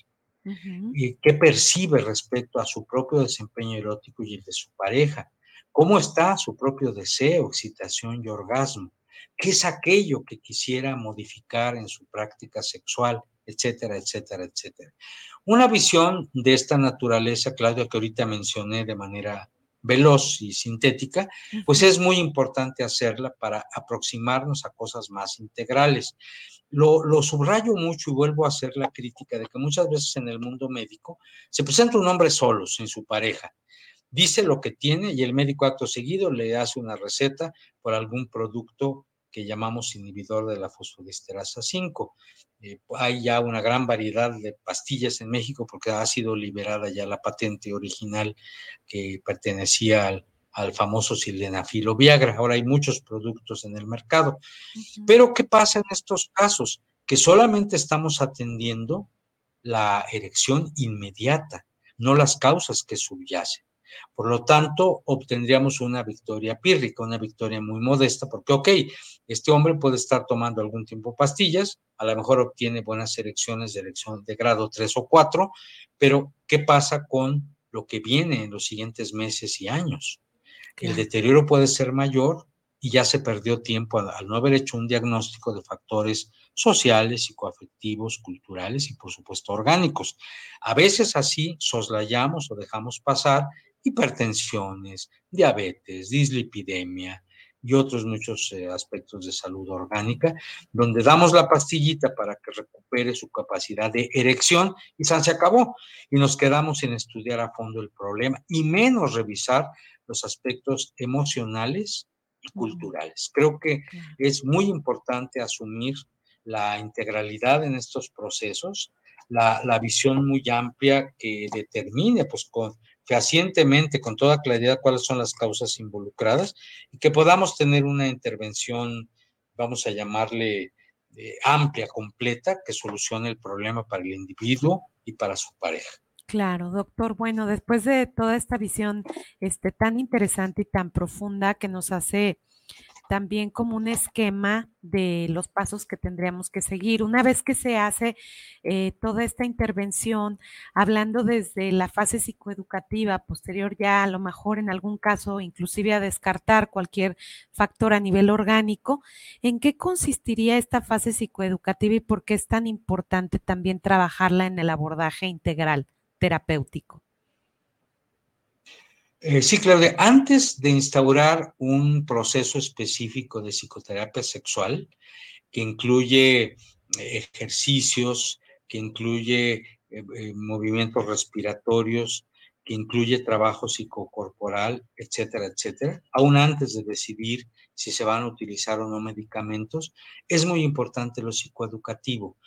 ¿Y qué percibe respecto a su propio desempeño erótico y el de su pareja? ¿Cómo está su propio deseo, excitación y orgasmo? ¿Qué es aquello que quisiera modificar en su práctica sexual? etcétera, etcétera, etcétera. Una visión de esta naturaleza, Claudia, que ahorita mencioné de manera veloz y sintética, pues es muy importante hacerla para aproximarnos a cosas más integrales. Lo, lo, subrayo mucho y vuelvo a hacer la crítica de que muchas veces en el mundo médico se presenta un hombre solo, sin su pareja. Dice lo que tiene y el médico acto seguido le hace una receta por algún producto que llamamos inhibidor de la fosfodiesterasa 5. Eh, hay ya una gran variedad de pastillas en México porque ha sido liberada ya la patente original que pertenecía al, al famoso sildenafil Viagra. Ahora hay muchos productos en el mercado. Pero ¿qué pasa en estos casos? Que solamente estamos atendiendo la erección inmediata, no las causas que subyacen. Por lo tanto, obtendríamos una victoria pírrica, una victoria muy modesta, porque, ok, este hombre puede estar tomando algún tiempo pastillas, a lo mejor obtiene buenas erecciones de erección de grado 3 o 4, pero ¿qué pasa con lo que viene en los siguientes meses y años? El deterioro puede ser mayor y ya se perdió tiempo al, no haber hecho un diagnóstico de factores sociales, psicoafectivos, culturales y por supuesto orgánicos. A veces así soslayamos o dejamos pasar hipertensiones, diabetes, dislipidemia y otros muchos eh, aspectos de salud orgánica, donde damos la pastillita para que recupere su capacidad de erección y se acabó. Y nos quedamos en estudiar a fondo el problema y menos revisar los aspectos emocionales y culturales. Creo que es muy importante asumir la integralidad en estos procesos, la, la visión muy amplia que determine, pues, con, fehacientemente, con toda claridad, cuáles son las causas involucradas y que podamos tener una intervención, vamos a llamarle eh, amplia, completa, que solucione el problema para el individuo y para su pareja. Claro, doctor. Bueno, después de toda esta visión este, tan interesante y tan profunda que nos hace también como un esquema de los pasos que tendríamos que seguir. Una vez que se hace eh, toda esta intervención, hablando desde la fase psicoeducativa, posterior ya a lo mejor en algún caso, inclusive a descartar cualquier factor a nivel orgánico, ¿en qué consistiría esta fase psicoeducativa y por qué es tan importante también trabajarla en el abordaje integral terapéutico? Eh, sí, Claudia, antes de instaurar un proceso específico de psicoterapia sexual, que incluye eh, ejercicios, que incluye eh, movimientos respiratorios, que incluye trabajo psicocorporal, etcétera, etcétera, aún antes de decidir si se van a utilizar o no medicamentos, es muy importante lo psicoeducativo.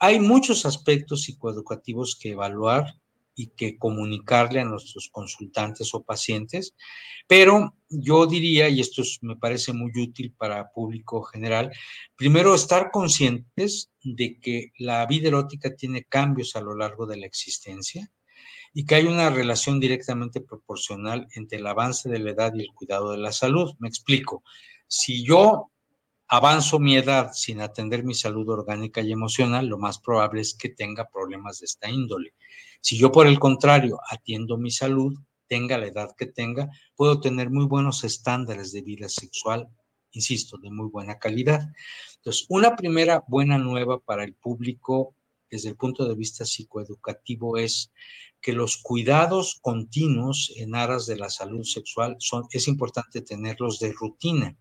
Hay muchos aspectos psicoeducativos que evaluar y que comunicarle a nuestros consultantes o pacientes, pero yo diría, y esto me parece muy útil para público general, primero estar conscientes de que la vida erótica tiene cambios a lo largo de la existencia y que hay una relación directamente proporcional entre el avance de la edad y el cuidado de la salud. Me explico. Si yo avanzo mi edad sin atender mi salud orgánica y emocional, lo más probable es que tenga problemas de esta índole. Si yo, por el contrario, atiendo mi salud, tenga la edad que tenga, puedo tener muy buenos estándares de vida sexual insisto, de muy buena calidad. Entonces, una primera buena nueva para el público desde el punto de vista psicoeducativo es que los cuidados continuos en aras de la salud sexual son, es importante tenerlos de rutina.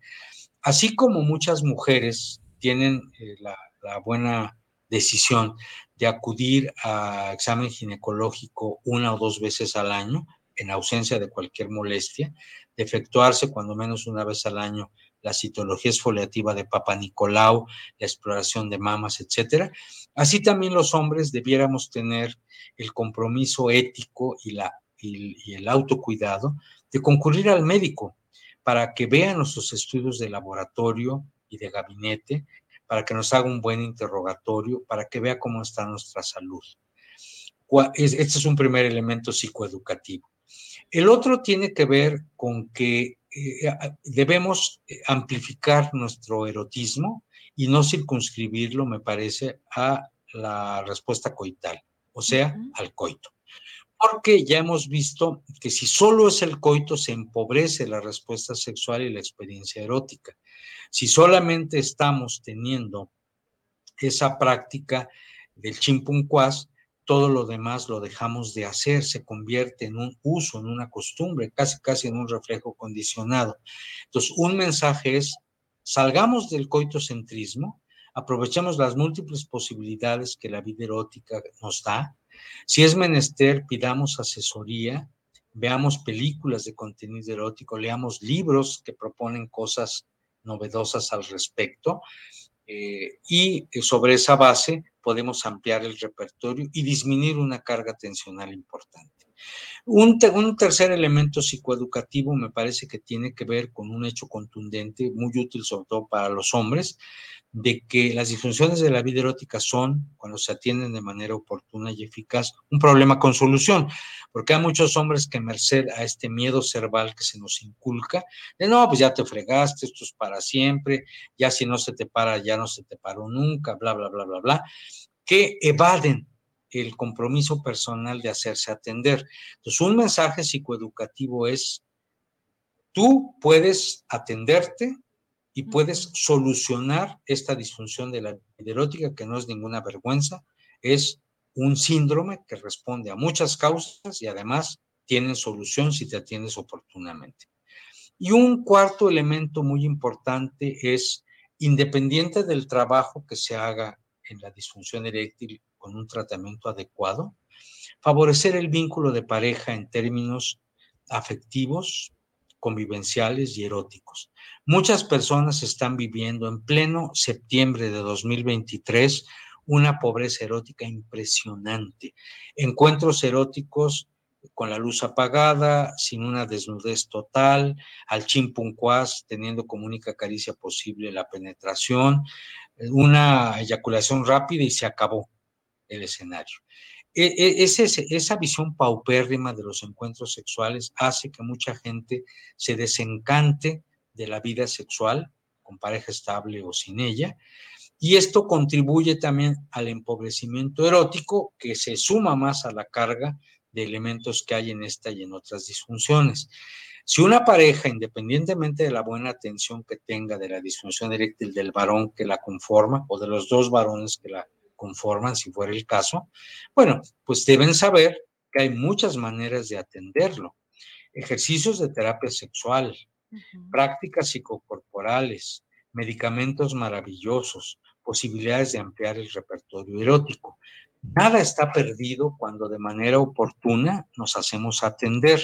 Así como muchas mujeres tienen eh, la, la buena decisión de acudir a examen ginecológico una o dos veces al año, en ausencia de cualquier molestia, de efectuarse cuando menos una vez al año la citología esfoliativa de Papa Nicolau, la exploración de mamas, etcétera. Así también los hombres debiéramos tener el compromiso ético y, la, y, el autocuidado de concurrir al médico para que vean nuestros estudios de laboratorio y de gabinete, para que nos haga un buen interrogatorio, para que vea cómo está nuestra salud. Este es un primer elemento psicoeducativo. El otro tiene que ver con que eh, debemos eh, amplificar nuestro erotismo y no circunscribirlo, me parece, a la respuesta coital, o sea, al coito. Porque ya hemos visto que si solo es el coito, se empobrece la respuesta sexual y la experiencia erótica. Si solamente estamos teniendo esa práctica del chimpuncuás, todo lo demás lo dejamos de hacer, se convierte en un uso, en una costumbre, casi casi en un reflejo condicionado. Entonces, un mensaje es, salgamos del coitocentrismo, aprovechemos las múltiples posibilidades que la vida erótica nos da. Si es menester, pidamos asesoría, veamos películas de contenido erótico, leamos libros que proponen cosas novedosas al respecto eh, y sobre esa base podemos ampliar el repertorio y disminuir una carga tensional importante. Un, un, tercer elemento psicoeducativo me parece que tiene que ver con un hecho contundente, muy útil sobre todo para los hombres, de que las disfunciones de la vida erótica son, cuando se atienden de manera oportuna y eficaz, un problema con solución, porque hay muchos hombres que merced a este miedo cerval que se nos inculca, de no, pues ya te fregaste, esto es para siempre, ya si no se te para, ya no se te paró nunca, bla, bla, bla, bla, bla, que evaden el compromiso personal de hacerse atender. Entonces, un mensaje psicoeducativo es, tú puedes atenderte y puedes solucionar esta disfunción de la erótica, que no es ninguna vergüenza, es un síndrome que responde a muchas causas y además tiene solución si te atiendes oportunamente. Y un cuarto elemento muy importante es, independiente del trabajo que se haga en la disfunción eréctil con un tratamiento adecuado, favorecer el vínculo de pareja en términos afectivos, convivenciales y eróticos. Muchas personas están viviendo en pleno septiembre de 2023 una pobreza erótica impresionante. Encuentros eróticos con la luz apagada, sin una desnudez total, al chimpuncuás, teniendo como única caricia posible la penetración, una eyaculación rápida y se acabó el escenario. E, e, esa visión paupérrima de los encuentros sexuales hace que mucha gente se desencante de la vida sexual, con pareja estable o sin ella, y esto contribuye también al empobrecimiento erótico que se suma más a la carga de elementos que hay en esta y en otras disfunciones. Si una pareja, independientemente de la buena atención que tenga de la disfunción eréctil del varón que la conforma o de los dos varones que la conforman, si fuera el caso, bueno, pues deben saber que hay muchas maneras de atenderlo. Ejercicios de terapia sexual, prácticas psicocorporales, medicamentos maravillosos, posibilidades de ampliar el repertorio erótico. Nada está perdido cuando de manera oportuna nos hacemos atender.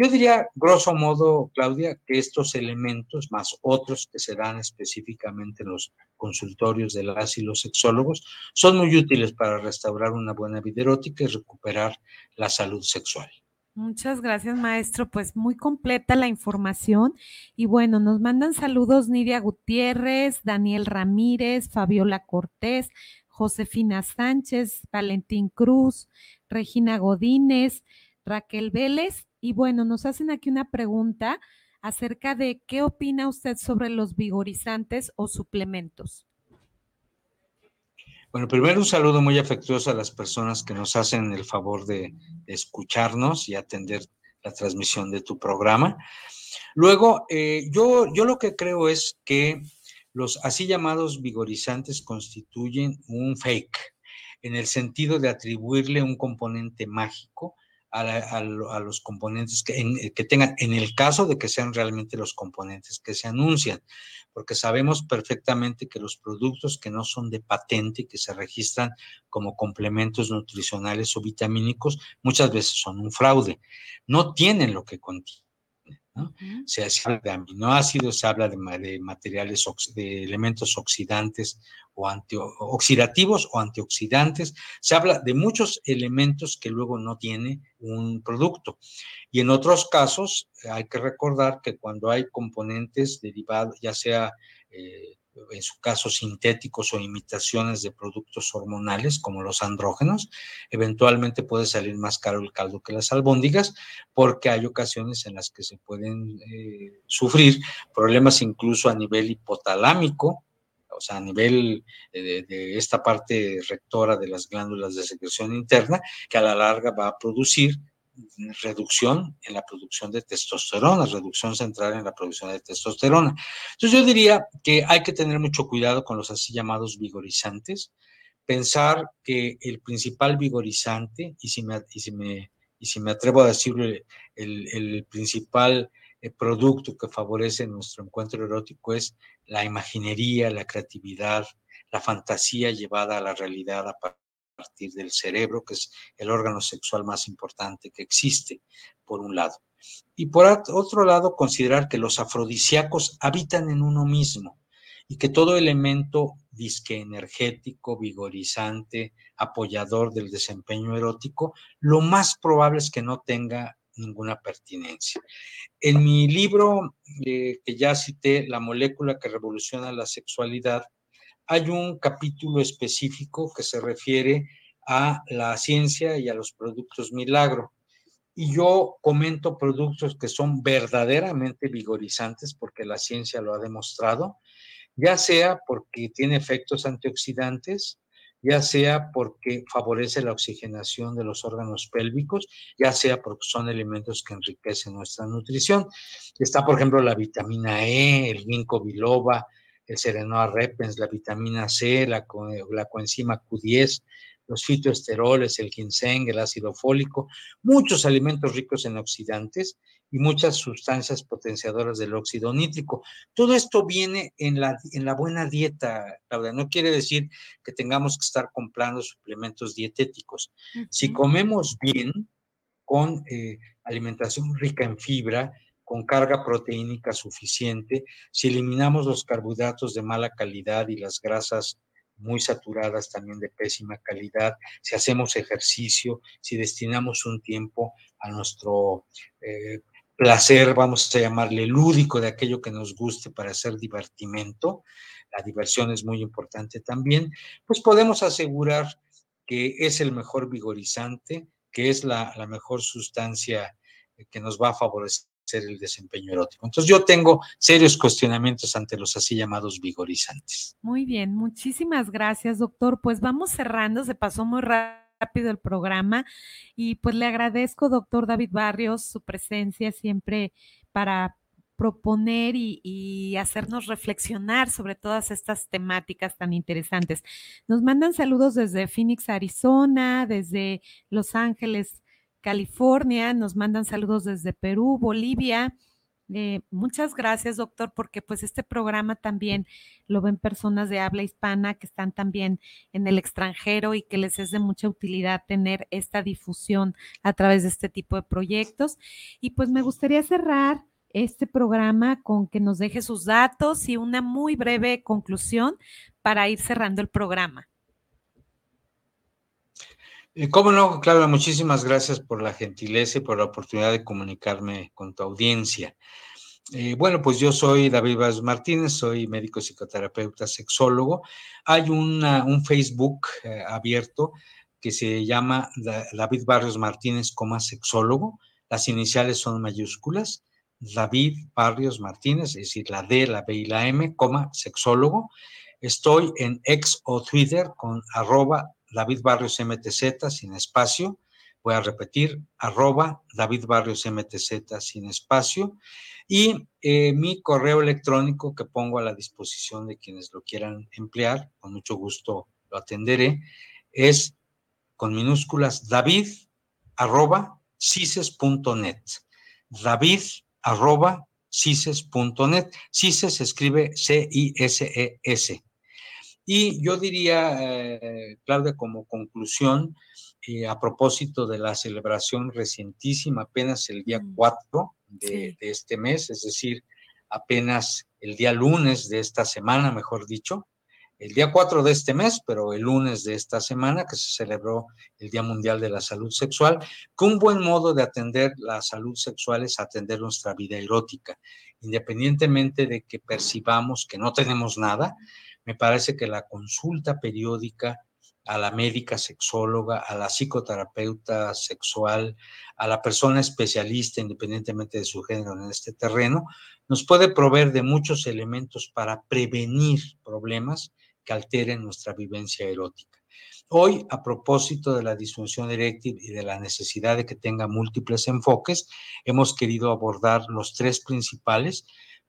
Yo diría, grosso modo, Claudia, que estos elementos, más otros que se dan específicamente en los consultorios de las y los sexólogos, son muy útiles para restaurar una buena vida erótica y recuperar la salud sexual. Muchas gracias, maestro. Pues muy completa la información. Y bueno, nos mandan saludos Nidia Gutiérrez, Daniel Ramírez, Fabiola Cortés, Josefina Sánchez, Valentín Cruz, Regina Godínez, Raquel Vélez y bueno, nos hacen aquí una pregunta acerca de qué opina usted sobre los vigorizantes o suplementos. Bueno, primero un saludo muy afectuoso a las personas que nos hacen el favor de, escucharnos y atender la transmisión de tu programa. Luego, eh, yo, yo lo que creo es que los así llamados vigorizantes constituyen un fake, en el sentido de atribuirle un componente mágico a, los componentes que, que, tengan, en el caso de que sean realmente los componentes que se anuncian, porque sabemos perfectamente que los productos que no son de patente, que se registran como complementos nutricionales o vitamínicos, muchas veces son un fraude, no tienen lo que contienen. Se habla de aminoácidos, se habla de, materiales, de elementos oxidantes o oxidativos o antioxidantes, se habla de muchos elementos que luego no tiene un producto. Y en otros casos hay que recordar que cuando hay componentes derivados, ya sea eh, en su caso sintéticos o imitaciones de productos hormonales como los andrógenos, eventualmente puede salir más caro el caldo que las albóndigas porque hay ocasiones en las que se pueden eh, sufrir problemas incluso a nivel hipotalámico, o sea, a nivel de, de, esta parte rectora de las glándulas de secreción interna, que a la larga va a producir reducción en la producción de testosterona, reducción central en la producción de testosterona. Entonces yo diría que hay que tener mucho cuidado con los así llamados vigorizantes, pensar que el principal vigorizante, y si me, y si me, y si me atrevo a decirlo, el, el principal eh, producto que favorece nuestro encuentro erótico es la imaginería, la creatividad, la fantasía llevada a la realidad a partir del cerebro, que es el órgano sexual más importante que existe, por un lado. Y por otro lado, considerar que los afrodisíacos habitan en uno mismo y que todo elemento disque energético, vigorizante, apoyador del desempeño erótico, lo más probable es que no tenga ninguna pertinencia. En mi libro eh, que ya cité, La molécula que revoluciona la sexualidad, hay un capítulo específico que se refiere a la ciencia y a los productos milagro. Y yo comento productos que son verdaderamente vigorizantes porque la ciencia lo ha demostrado, ya sea porque tiene efectos antioxidantes, ya sea porque favorece la oxigenación de los órganos pélvicos, ya sea porque son alimentos que enriquecen nuestra nutrición. Está, por ejemplo, la vitamina E, el ginkgo biloba, el serenoa repens, la vitamina C, la, la coenzima Q10, los fitoesteroles, el ginseng, el ácido fólico, muchos alimentos ricos en oxidantes y muchas sustancias potenciadoras del óxido nítrico. Todo esto viene en la, en la buena dieta, Claudia. No quiere decir que tengamos que estar comprando suplementos dietéticos. Si comemos bien, con eh, alimentación rica en fibra, con carga proteínica suficiente, si eliminamos los carbohidratos de mala calidad y las grasas muy saturadas también de pésima calidad, si hacemos ejercicio, si destinamos un tiempo a nuestro eh, placer, vamos a llamarle lúdico, de aquello que nos guste para hacer divertimento, la diversión es muy importante también, pues podemos asegurar que es el mejor vigorizante, que es la, la mejor sustancia que nos va a favorecer ser el desempeño erótico. Entonces yo tengo serios cuestionamientos ante los así llamados vigorizantes. Muy bien, muchísimas gracias, doctor. Pues vamos cerrando, se pasó muy rápido el programa y pues le agradezco, doctor David Barrios, su presencia siempre para proponer y, y, hacernos reflexionar sobre todas estas temáticas tan interesantes. Nos mandan saludos desde Phoenix, Arizona, desde Los Ángeles, California, nos mandan saludos desde Perú, Bolivia. Eh, muchas gracias, doctor, porque pues este programa también lo ven personas de habla hispana que están también en el extranjero y que les es de mucha utilidad tener esta difusión a través de este tipo de proyectos. Y pues me gustaría cerrar este programa con que nos deje sus datos y una muy breve conclusión para ir cerrando el programa. Eh, cómo no, Claudia, muchísimas gracias por la gentileza y por la oportunidad de comunicarme con tu audiencia. Eh, bueno, pues yo soy David Vázquez Martínez, soy médico psicoterapeuta sexólogo. Hay un Facebook eh, abierto que se llama David Barrios Martínez, coma sexólogo. Las iniciales son mayúsculas. David Barrios Martínez, es decir, la D, la B y la M, coma sexólogo. Estoy en ex o Twitter con arroba David Barrios MTZ, sin espacio. Voy a repetir, arroba David Barrios MTZ sin espacio y eh, mi correo electrónico que pongo a la disposición de quienes lo quieran emplear, con mucho gusto lo atenderé, es con minúsculas david arroba cises.net. David arroba cises.net. Cises se escribe C-I-S-E-S. Y yo diría, eh, Claudia, como conclusión, eh, a propósito de la celebración recientísima, apenas el día 4 mm, de, de, este mes, es decir, apenas el día lunes de esta semana, mejor dicho, el día 4 de este mes, pero el lunes de esta semana, que se celebró el Día Mundial de la Salud Sexual, que un buen modo de atender la salud sexual es atender nuestra vida erótica, independientemente de que percibamos que no tenemos nada, me parece que la consulta periódica a la médica sexóloga, a la psicoterapeuta sexual, a la persona especialista, independientemente de su género en este terreno, nos puede proveer de muchos elementos para prevenir problemas que alteren nuestra vivencia erótica. Hoy, a propósito de la disfunción eréctil y de la necesidad de que tenga múltiples enfoques, hemos querido abordar los tres principales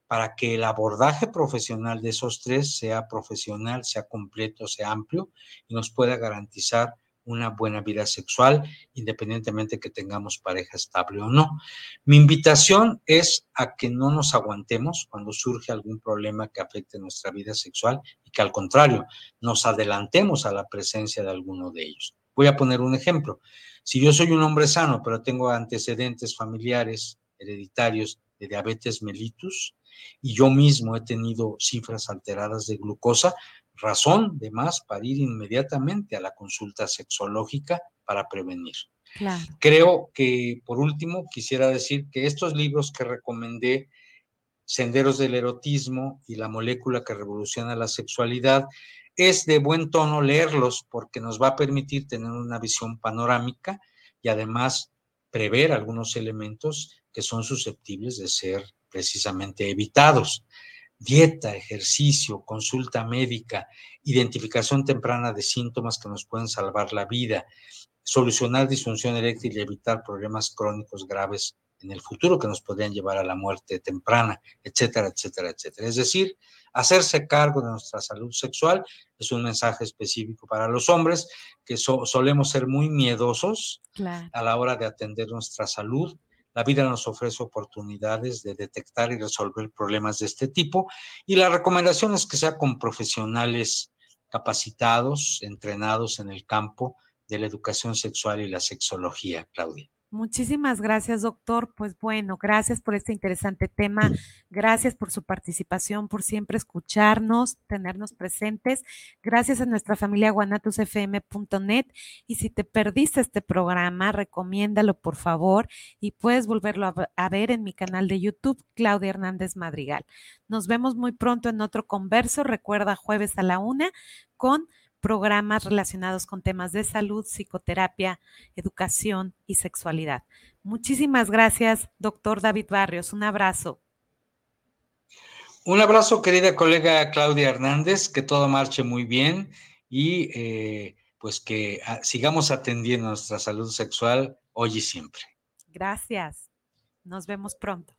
para que el abordaje profesional de esos tres sea profesional, sea completo, sea amplio y nos pueda garantizar una buena vida sexual, independientemente que tengamos pareja estable o no. Mi invitación es a que no nos aguantemos cuando surge algún problema que afecte nuestra vida sexual y que al contrario, nos adelantemos a la presencia de alguno de ellos. Voy a poner un ejemplo. Si yo soy un hombre sano, pero tengo antecedentes familiares hereditarios de diabetes mellitus, y yo mismo he tenido cifras alteradas de glucosa, razón de más para ir inmediatamente a la consulta sexológica para prevenir. Creo que, por último, quisiera decir que estos libros que recomendé, Senderos del Erotismo y La molécula que revoluciona la sexualidad, es de buen tono leerlos porque nos va a permitir tener una visión panorámica y además prever algunos elementos que son susceptibles de ser precisamente evitados. Dieta, ejercicio, consulta médica, identificación temprana de síntomas que nos pueden salvar la vida, solucionar disfunción eréctil y evitar problemas crónicos graves en el futuro que nos podrían llevar a la muerte temprana, etcétera, etcétera, etcétera. Es decir, hacerse cargo de nuestra salud sexual es un mensaje específico para los hombres que solemos ser muy miedosos a la hora de atender nuestra salud la vida nos ofrece oportunidades de detectar y resolver problemas de este tipo y la recomendación es que sea con profesionales capacitados, entrenados en el campo de la educación sexual y la sexología, Claudia. Muchísimas gracias, doctor. Pues bueno, gracias por este interesante tema. Gracias por su participación, por siempre escucharnos, tenernos presentes. Gracias a nuestra familia guanatusfm.net. Y si te perdiste este programa, recomiéndalo por favor y puedes volverlo a, ver en mi canal de YouTube, Claudia Hernández Madrigal. Nos vemos muy pronto en otro converso. Recuerda jueves a la una con programas relacionados con temas de salud, psicoterapia, educación y sexualidad. Muchísimas gracias, doctor David Barrios. Un abrazo. Un abrazo, querida colega Claudia Hernández, que todo marche muy bien y eh, pues que ah, sigamos atendiendo nuestra salud sexual hoy y siempre. Gracias. Nos vemos pronto.